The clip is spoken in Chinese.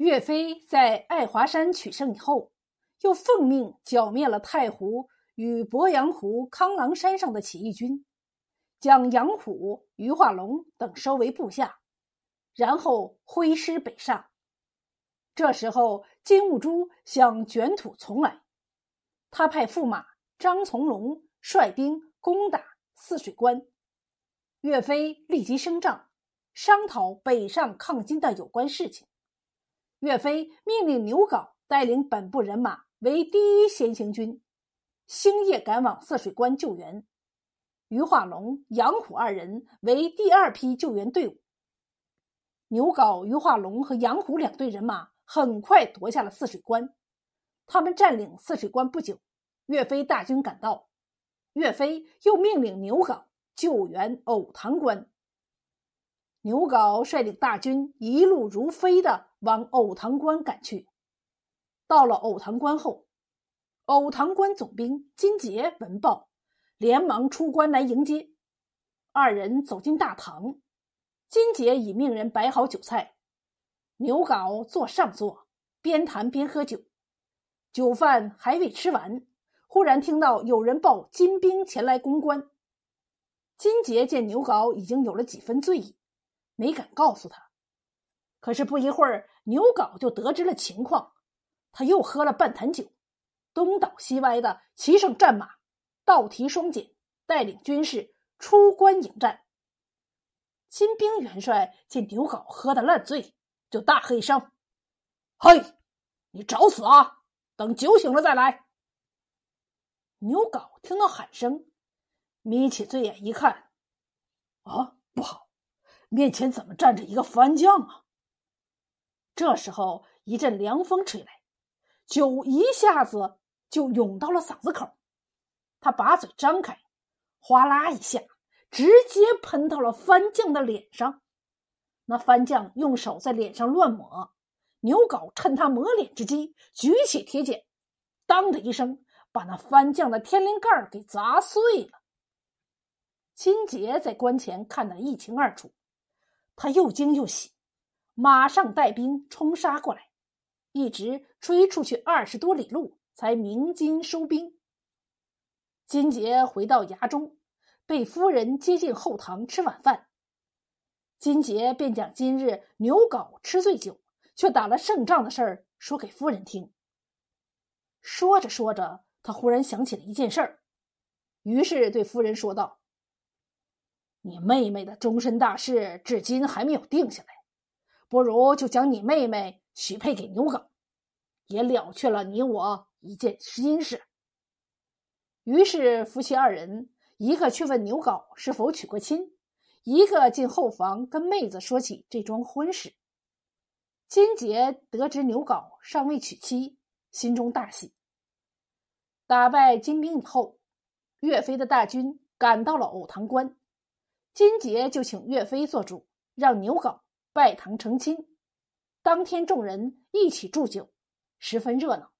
岳飞在爱华山取胜以后，又奉命剿灭了太湖与鄱阳湖康郎山上的起义军，将杨虎、于化龙等收为部下，然后挥师北上。这时候，金兀术想卷土重来，他派驸马张从龙率兵攻打汜水关。岳飞立即升帐，商讨北上抗金的有关事情。岳飞命令牛皋带领本部人马为第一先行军，星夜赶往汜水关救援；于化龙、杨虎二人为第二批救援队伍。牛皋、于化龙和杨虎两队人马很快夺下了汜水关。他们占领汜水关不久，岳飞大军赶到，岳飞又命令牛皋。救援藕塘关，牛皋率领大军一路如飞的往藕塘关赶去。到了藕塘关后，藕塘关总兵金杰闻报，连忙出关来迎接。二人走进大堂，金杰已命人摆好酒菜，牛皋坐上座，边谈边喝酒。酒饭还未吃完，忽然听到有人报金兵前来攻关。金杰见牛皋已经有了几分醉意，没敢告诉他。可是不一会儿，牛皋就得知了情况，他又喝了半坛酒，东倒西歪的骑上战马，倒提双锏，带领军士出关迎战。金兵元帅见牛皋喝得烂醉，就大喝一声：“嘿，你找死啊！等酒醒了再来。”牛皋听到喊声。眯起醉眼一看，啊，不好！面前怎么站着一个番将啊？这时候一阵凉风吹来，酒一下子就涌到了嗓子口。他把嘴张开，哗啦一下，直接喷到了番将的脸上。那番将用手在脸上乱抹，牛皋趁他抹脸之机，举起铁剪，当的一声，把那番将的天灵盖给砸碎了。金杰在关前看得一清二楚，他又惊又喜，马上带兵冲杀过来，一直追出去二十多里路，才鸣金收兵。金杰回到衙中，被夫人接进后堂吃晚饭。金杰便将今日牛皋吃醉酒却打了胜仗的事儿说给夫人听。说着说着，他忽然想起了一件事儿，于是对夫人说道。你妹妹的终身大事至今还没有定下来，不如就将你妹妹许配给牛皋，也了却了你我一件心事。于是夫妻二人，一个去问牛皋是否娶过亲，一个进后房跟妹子说起这桩婚事。金杰得知牛皋尚未娶妻，心中大喜。打败金兵以后，岳飞的大军赶到了藕塘关。金杰就请岳飞做主，让牛皋拜堂成亲。当天众人一起祝酒，十分热闹。